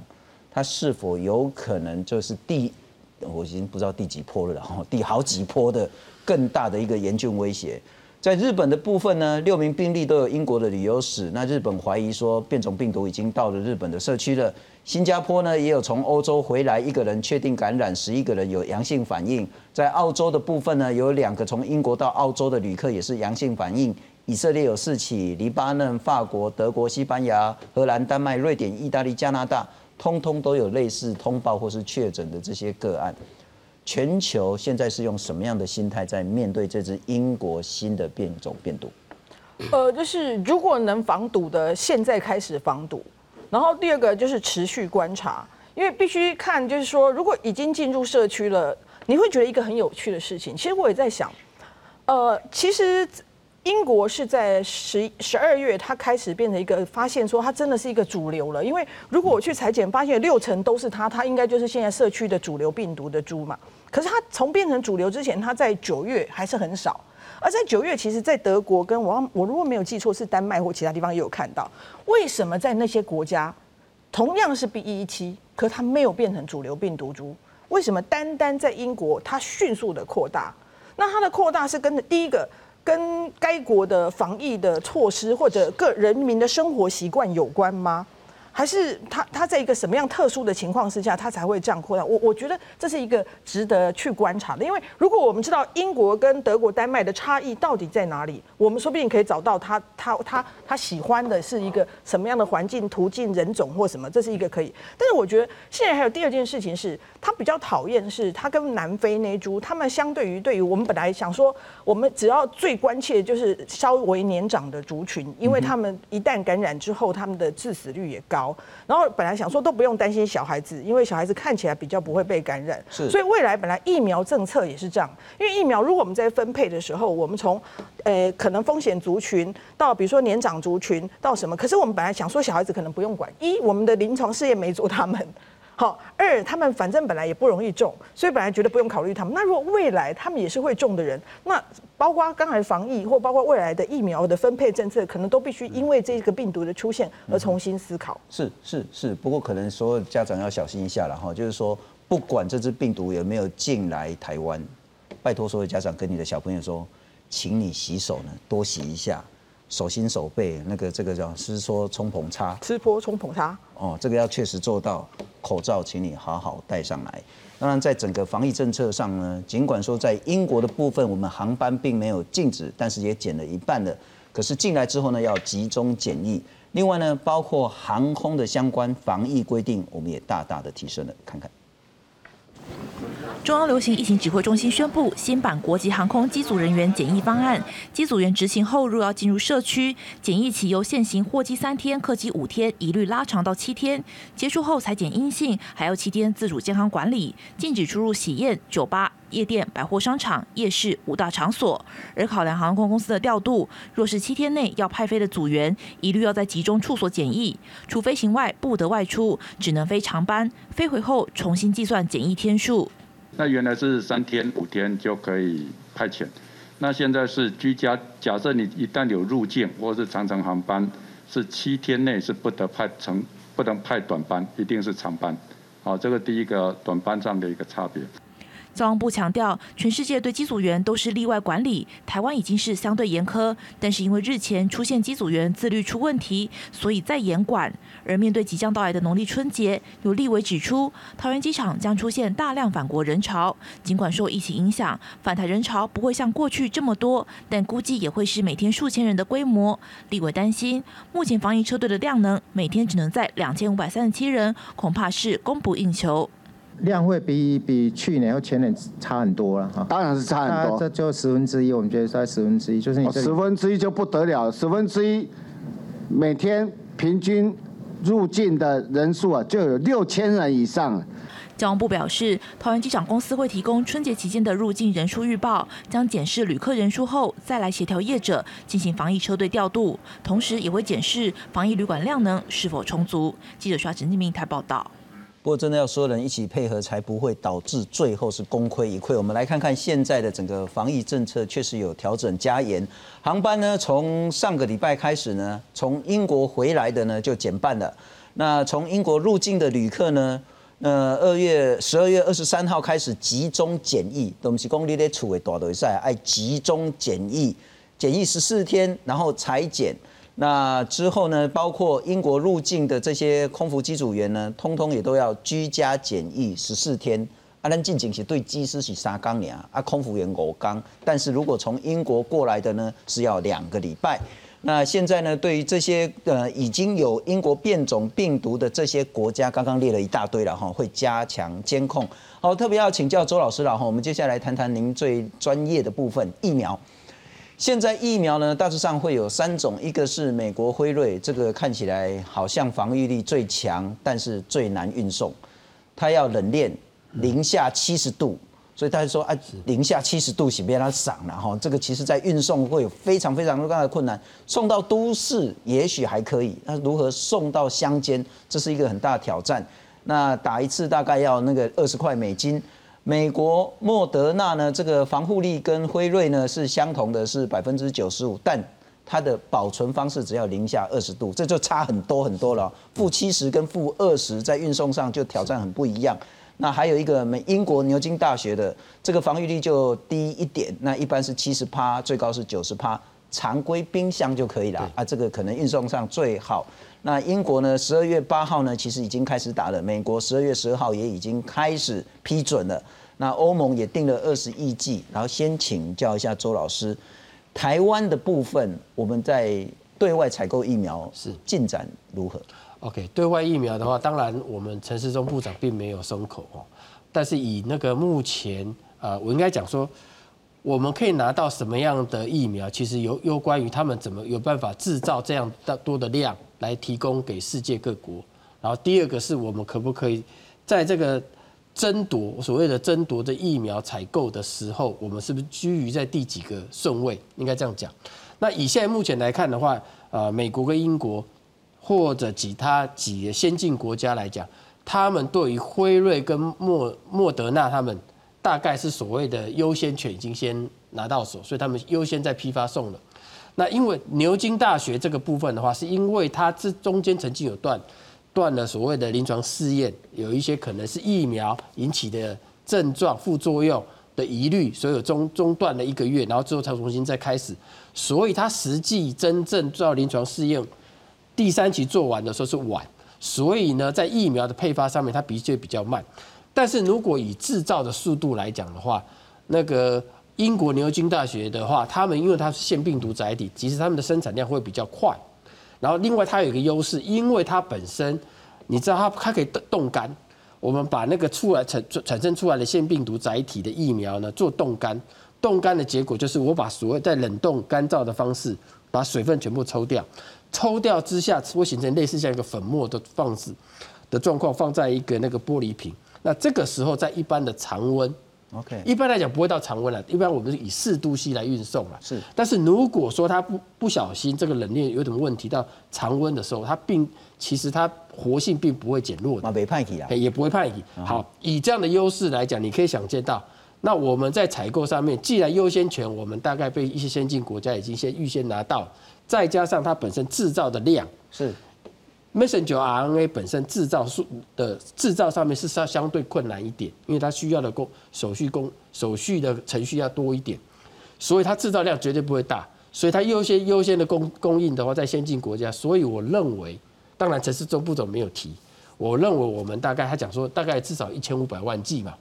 它是否有可能就是第，我已经不知道第几波了，然后，第好几波的更大的一个严峻威胁。在日本的部分呢，六名病例都有英国的旅游史，那日本怀疑说变种病毒已经到了日本的社区了。新加坡呢也有从欧洲回来一个人确定感染，十一个人有阳性反应。在澳洲的部分呢，有两个从英国到澳洲的旅客也是阳性反应。以色列有四起，黎巴嫩、法国、德国、西班牙、荷兰、丹麦、瑞典、意大利、加拿大，通通都有类似通报或是确诊的这些个案。全球现在是用什么样的心态在面对这支英国新的变种病毒？呃，就是如果能防堵的，现在开始防堵。然后第二个就是持续观察，因为必须看，就是说，如果已经进入社区了，你会觉得一个很有趣的事情。其实我也在想，呃，其实。英国是在十十二月，它开始变成一个发现，说它真的是一个主流了。因为如果我去裁剪，发现六成都是它，它应该就是现在社区的主流病毒的株嘛。可是它从变成主流之前，它在九月还是很少。而在九月，其实，在德国跟我我如果没有记错，是丹麦或其他地方也有看到。为什么在那些国家同样是 B 一七，可它没有变成主流病毒株？为什么单单在英国它迅速的扩大？那它的扩大是跟着第一个。跟该国的防疫的措施或者各人民的生活习惯有关吗？还是他他在一个什么样特殊的情况之下，他才会这样扩大？我我觉得这是一个值得去观察的，因为如果我们知道英国跟德国、丹麦的差异到底在哪里，我们说不定可以找到他他他他喜欢的是一个什么样的环境、途径、人种或什么，这是一个可以。但是我觉得现在还有第二件事情是，他比较讨厌是，他跟南非那株，他们相对于对于我们本来想说，我们只要最关切就是稍微年长的族群，因为他们一旦感染之后，他们的致死率也高。高，然后本来想说都不用担心小孩子，因为小孩子看起来比较不会被感染，是所以未来本来疫苗政策也是这样，因为疫苗如果我们在分配的时候，我们从呃可能风险族群到比如说年长族群到什么，可是我们本来想说小孩子可能不用管，一我们的临床试验没做他们。好，二他们反正本来也不容易中，所以本来觉得不用考虑他们。那如果未来他们也是会中的人，那包括刚才防疫或包括未来的疫苗的分配政策，可能都必须因为这个病毒的出现而重新思考。是是是，不过可能所有家长要小心一下了哈，就是说不管这只病毒有没有进来台湾，拜托所有家长跟你的小朋友说，请你洗手呢，多洗一下。手心手背那个这个叫是说冲捧擦，吃播冲捧擦哦，这个要确实做到。口罩，请你好好戴上来。当然，在整个防疫政策上呢，尽管说在英国的部分，我们航班并没有禁止，但是也减了一半了。可是进来之后呢，要集中检疫。另外呢，包括航空的相关防疫规定，我们也大大的提升了。看看。中央流行疫情指挥中心宣布新版国际航空机组人员检疫方案。机组员执行后，若要进入社区，检疫期由现行货机三天、客机五天，一律拉长到七天。结束后裁检阴性，还要七天自主健康管理，禁止出入喜宴、酒吧、夜店、百货商场、夜市五大场所。而考量航空公司的调度，若是七天内要派飞的组员，一律要在集中处所检疫，除飞行外不得外出，只能飞长班。飞回后重新计算检疫天数。那原来是三天五天就可以派遣，那现在是居家。假设你一旦有入境或是长程航班，是七天内是不得派成，不能派短班，一定是长班。好，这个第一个短班上的一个差别。交通部强调，全世界对机组员都是例外管理，台湾已经是相对严苛，但是因为日前出现机组员自律出问题，所以再严管。而面对即将到来的农历春节，有立委指出，桃园机场将出现大量返国人潮，尽管受疫情影响，返台人潮不会像过去这么多，但估计也会是每天数千人的规模。立委担心，目前防疫车队的量能每天只能在两千五百三十七人，恐怕是供不应求。量会比比去年和前年差很多了哈，当然是差很多，这就十分之一，我们觉得在十分之一，就是你十分之一就不得了，十分之一每天平均入境的人数啊就有六千人以上。交通部表示，桃园机场公司会提供春节期间的入境人数预报，将检视旅客人数后再来协调业者进行防疫车队调度，同时也会检视防疫旅馆量能是否充足。记者刷陈继明台报道。不过，真的要所有人一起配合，才不会导致最后是功亏一篑。我们来看看现在的整个防疫政策，确实有调整加严。航班呢，从上个礼拜开始呢，从英国回来的呢就减半了。那从英国入境的旅客呢，呃，二月十二月二十三号开始集中检疫，都不是公里的处为大队赛，爱集中检疫，检疫十四天，然后裁检。那之后呢？包括英国入境的这些空服机组员呢，通通也都要居家检疫十四天。啊，咱进境是对机师是三缸年啊，空服员五缸。但是如果从英国过来的呢，是要两个礼拜。那现在呢，对于这些呃已经有英国变种病毒的这些国家，刚刚列了一大堆了哈，会加强监控。好，特别要请教周老师了哈，我们接下来谈谈您最专业的部分——疫苗。现在疫苗呢，大致上会有三种，一个是美国辉瑞，这个看起来好像防御力最强，但是最难运送，它要冷链零下七十度，所以大家说啊，零下七十度是别它赏了哈，这个其实在运送会有非常非常大的困难，送到都市也许还可以，那如何送到乡间，这是一个很大的挑战。那打一次大概要那个二十块美金。美国莫德纳呢，这个防护力跟辉瑞呢是相同的，是百分之九十五，但它的保存方式只要零下二十度，这就差很多很多了。负七十跟负二十在运送上就挑战很不一样。那还有一个美英国牛津大学的这个防御力就低一点，那一般是七十趴，最高是九十趴，常规冰箱就可以了啊。这个可能运送上最好。那英国呢？十二月八号呢，其实已经开始打了。美国十二月十二号也已经开始批准了。那欧盟也定了二十亿剂。然后先请教一下周老师，台湾的部分，我们在对外采购疫苗是进展如何？OK，对外疫苗的话，当然我们陈世忠部长并没有松口哦。但是以那个目前，呃，我应该讲说，我们可以拿到什么样的疫苗，其实有有关于他们怎么有办法制造这样的多的量。来提供给世界各国然后第二个是我们可不可以在这个争夺所谓的争夺的疫苗采购的时候，我们是不是居于在第几个顺位？应该这样讲。那以现在目前来看的话，呃，美国跟英国或者其他几个先进国家来讲，他们对于辉瑞跟莫莫德纳他们大概是所谓的优先权已经先拿到手，所以他们优先在批发送了。那因为牛津大学这个部分的话，是因为它这中间曾经有断断了所谓的临床试验，有一些可能是疫苗引起的症状副作用的疑虑，所以有中中断了一个月，然后之后才重新再开始。所以它实际真正做临床试验第三期做完的时候是晚，所以呢，在疫苗的配发上面它的确比较慢。但是如果以制造的速度来讲的话，那个。英国牛津大学的话，他们因为它是腺病毒载体，其实他们的生产量会比较快。然后另外它有一个优势，因为它本身，你知道它它可以冻干。我们把那个出来产产生出来的腺病毒载体的疫苗呢做冻干，冻干的结果就是我把所谓在冷冻干燥的方式把水分全部抽掉，抽掉之下会形成类似像一个粉末的放置的状况，放在一个那个玻璃瓶。那这个时候在一般的常温。OK，一般来讲不会到常温了，一般我们是以四度 C 来运送了。是，但是如果说它不不小心这个冷链有点问题到常温的时候，它并其实它活性并不会减弱的。啊，没派起啊，也不会派起。好，以这样的优势来讲，你可以想见到，那我们在采购上面，既然优先权我们大概被一些先进国家已经先预先拿到，再加上它本身制造的量是。Messenger RNA 本身制造数的制造上面是稍相对困难一点，因为它需要的工手续工手续的程序要多一点，所以它制造量绝对不会大，所以它优先优先的供供应的话在先进国家，所以我认为，当然陈世忠部长没有提，我认为我们大概他讲说大概至少一千五百万剂嘛，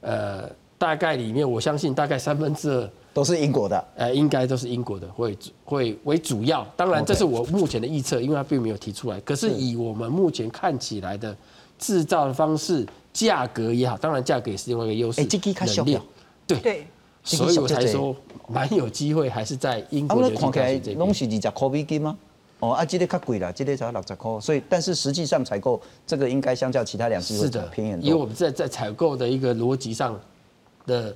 呃，大概里面我相信大概三分之二。都是英国的，呃，应该都是英国的，会会为主要。当然，这是我目前的预测，因为它并没有提出来。可是以我们目前看起来的制造的方式、价格也好，当然价格也是另外一个优势。哎，这个看小量，对对，所以我才说蛮有机会，还是在英国。看起来拢是二十块美金吗？哦，啊，这个较贵了，这个才六十块。所以，但是实际上采购这个应该相较其他两支会便宜很多。因为我们在在采购的一个逻辑上的。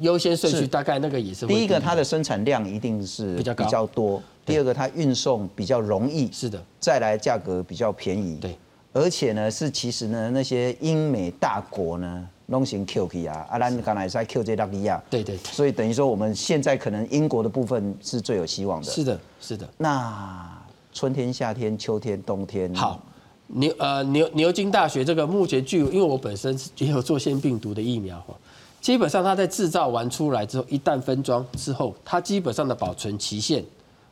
优先顺序大概那个也是。第一个，它的生产量一定是比较比较多；第二个，它运送比较容易。是的。再来，价格比较便宜。对。而且呢，是其实呢，那些英美大国呢，弄行 Q K 啊，阿兰刚才在 Q 这拉利亚。对对。所以等于说，我们现在可能英国的部分是最有希望的。是的，是的。那春天、夏天、秋天、冬天。好，牛呃牛牛津大学这个目前具有，因为我本身也有做腺病毒的疫苗哈。基本上，它在制造完出来之后，一旦分装之后，它基本上的保存期限，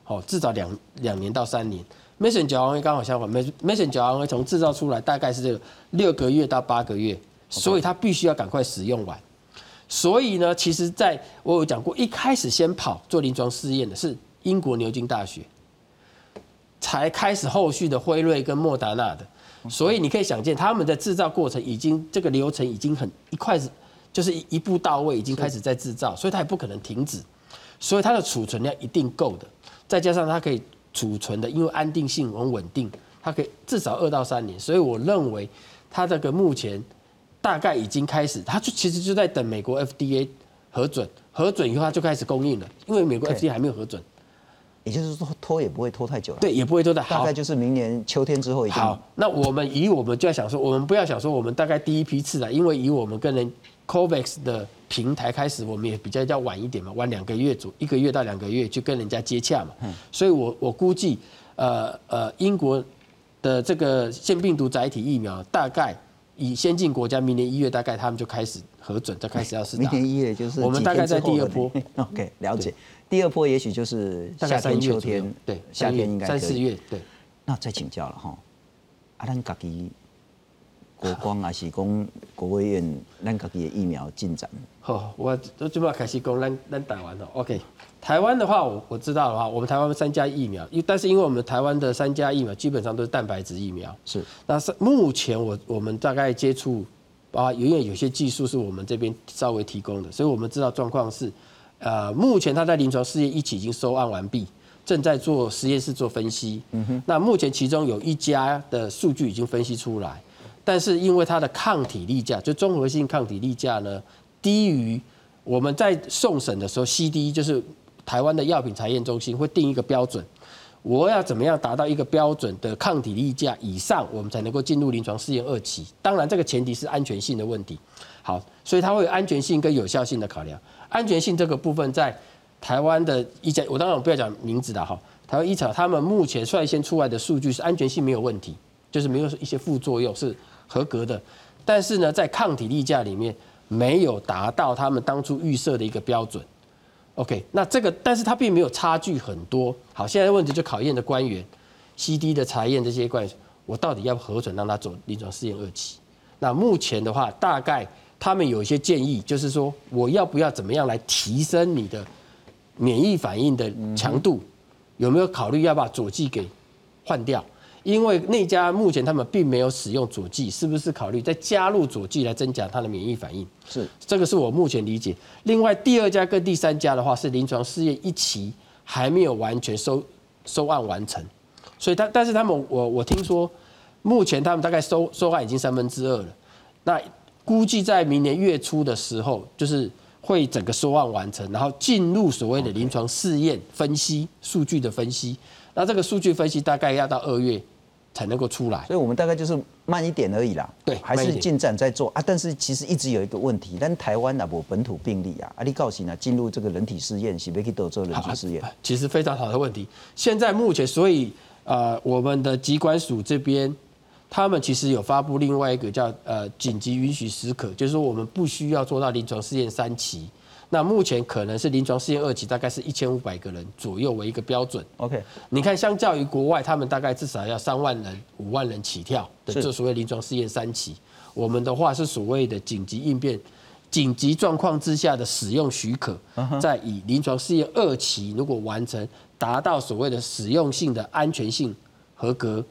哦，至少两两年到三年。messenger RNA 刚好相反，messenger RNA 从制造出来大概是这个六个月到八个月，所以它必须要赶快使用完。所以呢，其实在我有讲过，一开始先跑做临床试验的是英国牛津大学，才开始后续的辉瑞跟莫达纳的。所以你可以想见，他们的制造过程已经这个流程已经很一块是。就是一步到位，已经开始在制造，所以它也不可能停止，所以它的储存量一定够的，再加上它可以储存的，因为安定性很稳定，它可以至少二到三年，所以我认为它这个目前大概已经开始，它就其实就在等美国 FDA 核准，核准以后它就开始供应了，因为美国 FDA 还没有核准，也就是说拖也不会拖太久了，对，也不会拖太，大概就是明年秋天之后已经。好。那我们以我们就要想说，我们不要想说我们大概第一批次了，因为以我们跟人。Covax 的平台开始，我们也比较要晚一点嘛，晚两个月左一个月到两个月去跟人家接洽嘛。嗯，所以我我估计，呃呃，英国的这个腺病毒载体疫苗，大概以先进国家明年一月大概他们就开始核准，就开始要试明年一月就是我们大概在第二波。OK，了解。第二波也许就是夏天、秋天，对，夏天应该三四月，对。那再请教了哈，阿兰家己。国光还是讲国卫院，咱家己的疫苗进展。好，我都准备开始讲咱咱台湾了。OK，台湾的话，我我知道的话，我们台湾三家疫苗，因但是因为我们台湾的三家疫苗基本上都是蛋白质疫苗。是。那是目前我我们大概接触啊，因为有些技术是我们这边稍微提供的，所以我们知道状况是，呃，目前他在临床试验一起已经收案完毕，正在做实验室做分析。嗯哼，那目前其中有一家的数据已经分析出来，但是因为它的抗体例价，就综合性抗体例价呢，低于我们在送审的时候，CD 就是台湾的药品查验中心会定一个标准，我要怎么样达到一个标准的抗体例价以上，我们才能够进入临床试验二期。当然，这个前提是安全性的问题。好，所以它会有安全性跟有效性的考量。安全性这个部分在。台湾的一家，我当然我不要讲名字了哈。台湾医草他们目前率先出来的数据是安全性没有问题，就是没有一些副作用是合格的。但是呢，在抗体例价里面没有达到他们当初预设的一个标准。OK，那这个但是它并没有差距很多。好，现在问题就考验的官员，CD 的查验这些官员，我到底要核准让他走临床试验二期？那目前的话，大概他们有一些建议，就是说我要不要怎么样来提升你的。免疫反应的强度有没有考虑要把佐剂给换掉？因为那家目前他们并没有使用佐剂，是不是考虑再加入佐剂来增加它的免疫反应？是这个是我目前理解。另外第二家跟第三家的话是临床试验一期还没有完全收收案完成，所以他但是他们我我听说目前他们大概收收案已经三分之二了，那估计在明年月初的时候就是。会整个收案完成，然后进入所谓的临床试验分析数据的分析。那这个数据分析大概要到二月才能够出来，所以我们大概就是慢一点而已啦。对，还是进展在做啊。但是其实一直有一个问题，但台湾啊，我本土病例啊，阿里告诉呢，进入这个人体试验是不可以做人体试验。其实非常好的问题。现在目前，所以呃，我们的机关署这边。他们其实有发布另外一个叫呃紧急允许许可，就是说我们不需要做到临床试验三期，那目前可能是临床试验二期，大概是一千五百个人左右为一个标准。OK，你看相较于国外，他们大概至少要三万人、五万人起跳的，这所谓临床试验三期。我们的话是所谓的紧急应变、紧急状况之下的使用许可，在以临床试验二期如果完成，达到所谓的使用性的安全性合格。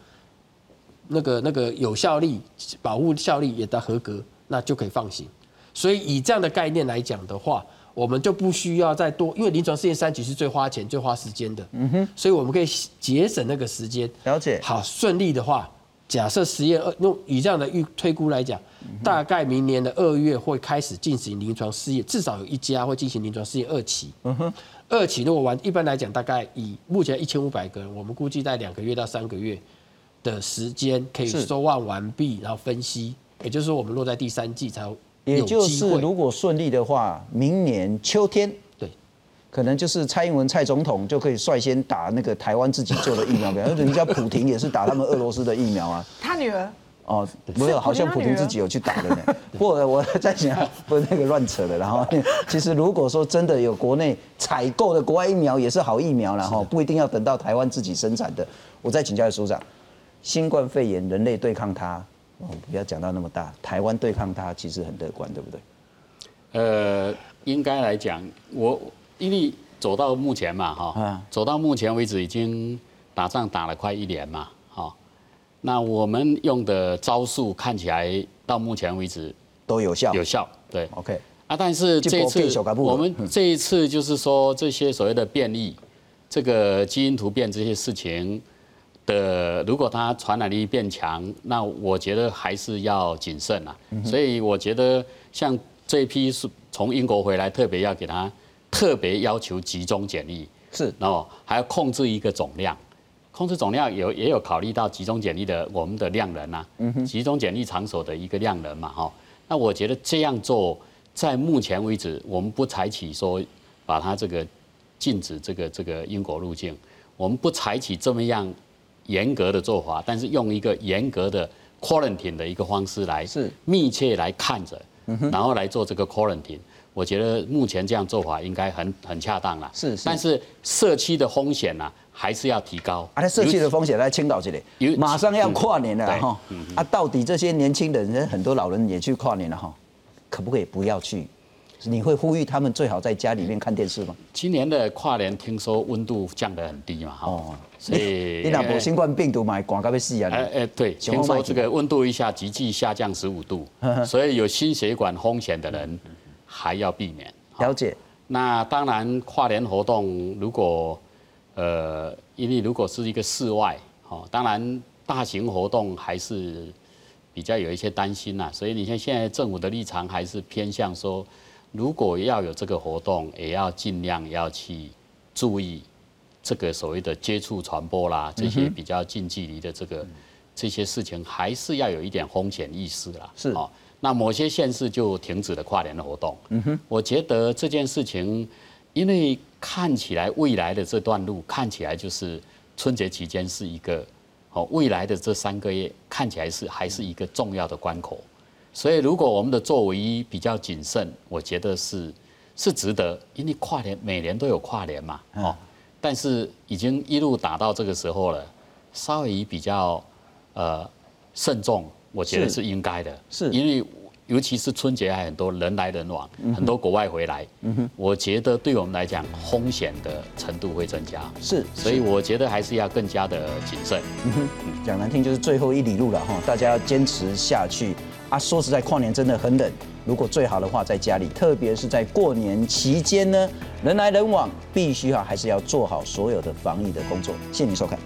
那个那个有效力、保护效力也得合格，那就可以放行。所以以这样的概念来讲的话，我们就不需要再多，因为临床试验三期是最花钱、最花时间的。嗯哼，所以我们可以节省那个时间。了解。好，顺利的话，假设实验二用以这样的预推估来讲，大概明年的二月会开始进行临床试验，至少有一家会进行临床试验二期。嗯哼，二期如果完，一般来讲大概以目前一千五百个人，我们估计在两个月到三个月。的时间可以收案完毕，然后分析，也就是说我们落在第三季才有也就是如果顺利的话，明年秋天对，可能就是蔡英文蔡总统就可以率先打那个台湾自己做的疫苗，比方人家普廷也是打他们俄罗斯的疫苗啊。他女儿哦，没有，好像普京自己有去打的呢。不，我在想，不是那个乱扯的。然后，其实如果说真的有国内采购的国外疫苗也是好疫苗然后不一定要等到台湾自己生产的。我再请教署长。新冠肺炎，人类对抗它，哦，不要讲到那么大。台湾对抗它其实很乐观，对不对？呃，应该来讲，我因为走到目前嘛，哈，走到目前为止已经打仗打了快一年嘛，哈，那我们用的招数看起来到目前为止都有效，有效，对，OK。啊，但是这一次我们这一次就是说这些所谓的变异，这个基因突变这些事情。的，如果它传染力变强，那我觉得还是要谨慎啊。所以我觉得像这一批是从英国回来，特别要给他特别要求集中检疫，是，然后还要控制一个总量，控制总量有也有考虑到集中检疫的我们的量人呐，集中检疫场所的一个量人嘛，哈。那我觉得这样做，在目前为止，我们不采取说把它这个禁止这个这个英国入境，我们不采取这么样。严格的做法，但是用一个严格的 quarantine 的一个方式来是密切来看着，然后来做这个 quarantine，我觉得目前这样做法应该很很恰当了。是是，但是社区的风险呢，还是要提高。啊，社区的风险来青岛这里，马上要跨年了哈。啊，到底这些年轻人，很多老人也去跨年了哈，可不可以不要去？你会呼吁他们最好在家里面看电视吗？今年的跨年听说温度降得很低嘛，哦。所以，你那波新冠病毒嘛，广告被死啊！哎哎，对，听说这个温度一下急剧下降十五度，所以有心血管风险的人还要避免。了解。那当然，跨年活动如果呃，因为如果是一个室外，哦，当然大型活动还是比较有一些担心呐。所以你像现在政府的立场还是偏向说，如果要有这个活动，也要尽量要去注意这个所谓的接触传播啦，这些比较近距离的这个这些事情，还是要有一点风险意识啦。是哦，那某些县市就停止了跨年的活动。嗯哼，我觉得这件事情，因为看起来未来的这段路看起来就是春节期间是一个哦，未来的这三个月看起来是还是一个重要的关口。所以，如果我们的作为比较谨慎，我觉得是是值得，因为跨年每年都有跨年嘛，哦，但是已经一路打到这个时候了，稍微比较呃慎重，我觉得是。是应该的，是。因为尤其是春节还很多人来人往，很多国外回来，我觉得对我们来讲风险的程度会增加，是，所以我觉得还是要更加的谨慎。嗯哼，讲难听就是最后一里路了哈，大家要坚持下去啊！说实在，跨年真的很冷，如果最好的话在家里，特别是在过年期间呢，人来人往，必须啊还是要做好所有的防疫的工作。谢谢您收看。